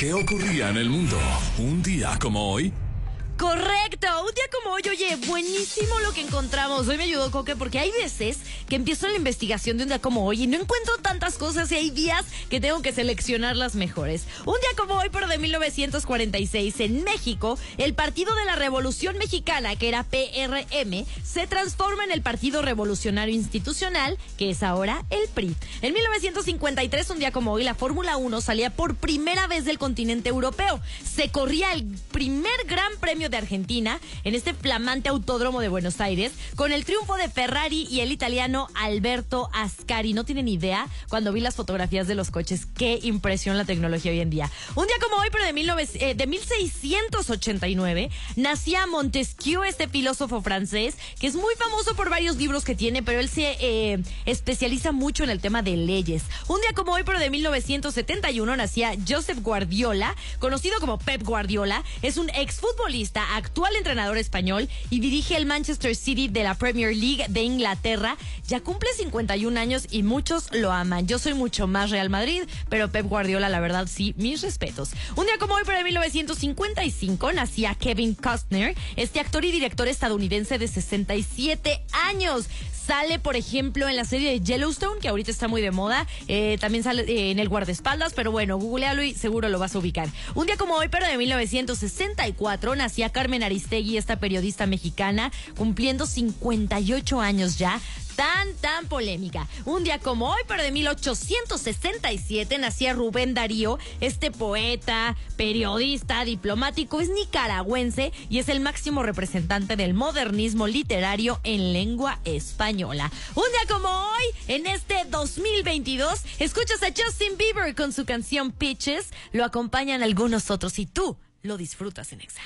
¿Qué ocurría en el mundo un día como hoy? Correcto, un día como hoy, oye, buenísimo lo que encontramos. Hoy me ayudó Coque porque hay veces que empiezo la investigación de un día como hoy y no encuentro tantas cosas y hay días que tengo que seleccionar las mejores. Un día como hoy, pero de 1946, en México, el Partido de la Revolución Mexicana, que era PRM, se transforma en el Partido Revolucionario Institucional, que es ahora el PRI. En 1953, un día como hoy, la Fórmula 1 salía por primera vez del continente europeo. Se corría el primer gran premio de Argentina en este flamante autódromo de Buenos Aires con el triunfo de Ferrari y el italiano Alberto Ascari. No tienen idea cuando vi las fotografías de los coches. Qué impresión la tecnología hoy en día. Un día como hoy, pero de, 19, eh, de 1689, nacía Montesquieu, este filósofo francés, que es muy famoso por varios libros que tiene, pero él se eh, especializa mucho en el tema de leyes. Un día como hoy, pero de 1971, nacía Joseph Guardiola, conocido como Pep Guardiola. Es un exfutbolista actual entrenador español y dirige el Manchester City de la Premier League de Inglaterra. Ya cumple 51 años y muchos lo aman. Yo soy mucho más Real Madrid, pero Pep Guardiola, la verdad, sí, mis respetos. Un día como hoy, pero en 1955, nacía Kevin Costner, este actor y director estadounidense de 67 años. Sale, por ejemplo, en la serie de Yellowstone, que ahorita está muy de moda. Eh, también sale eh, en el guardaespaldas, pero bueno, googlealo y seguro lo vas a ubicar. Un día como hoy, pero de 1964, nacía Carmen Aristegui, esta periodista mexicana, cumpliendo 58 años ya tan, tan polémica. Un día como hoy, pero de 1867, nacía Rubén Darío, este poeta, periodista, diplomático, es nicaragüense y es el máximo representante del modernismo literario en lengua española. Un día como hoy, en este 2022, escuchas a Justin Bieber con su canción Pitches, lo acompañan algunos otros y tú lo disfrutas en Exa.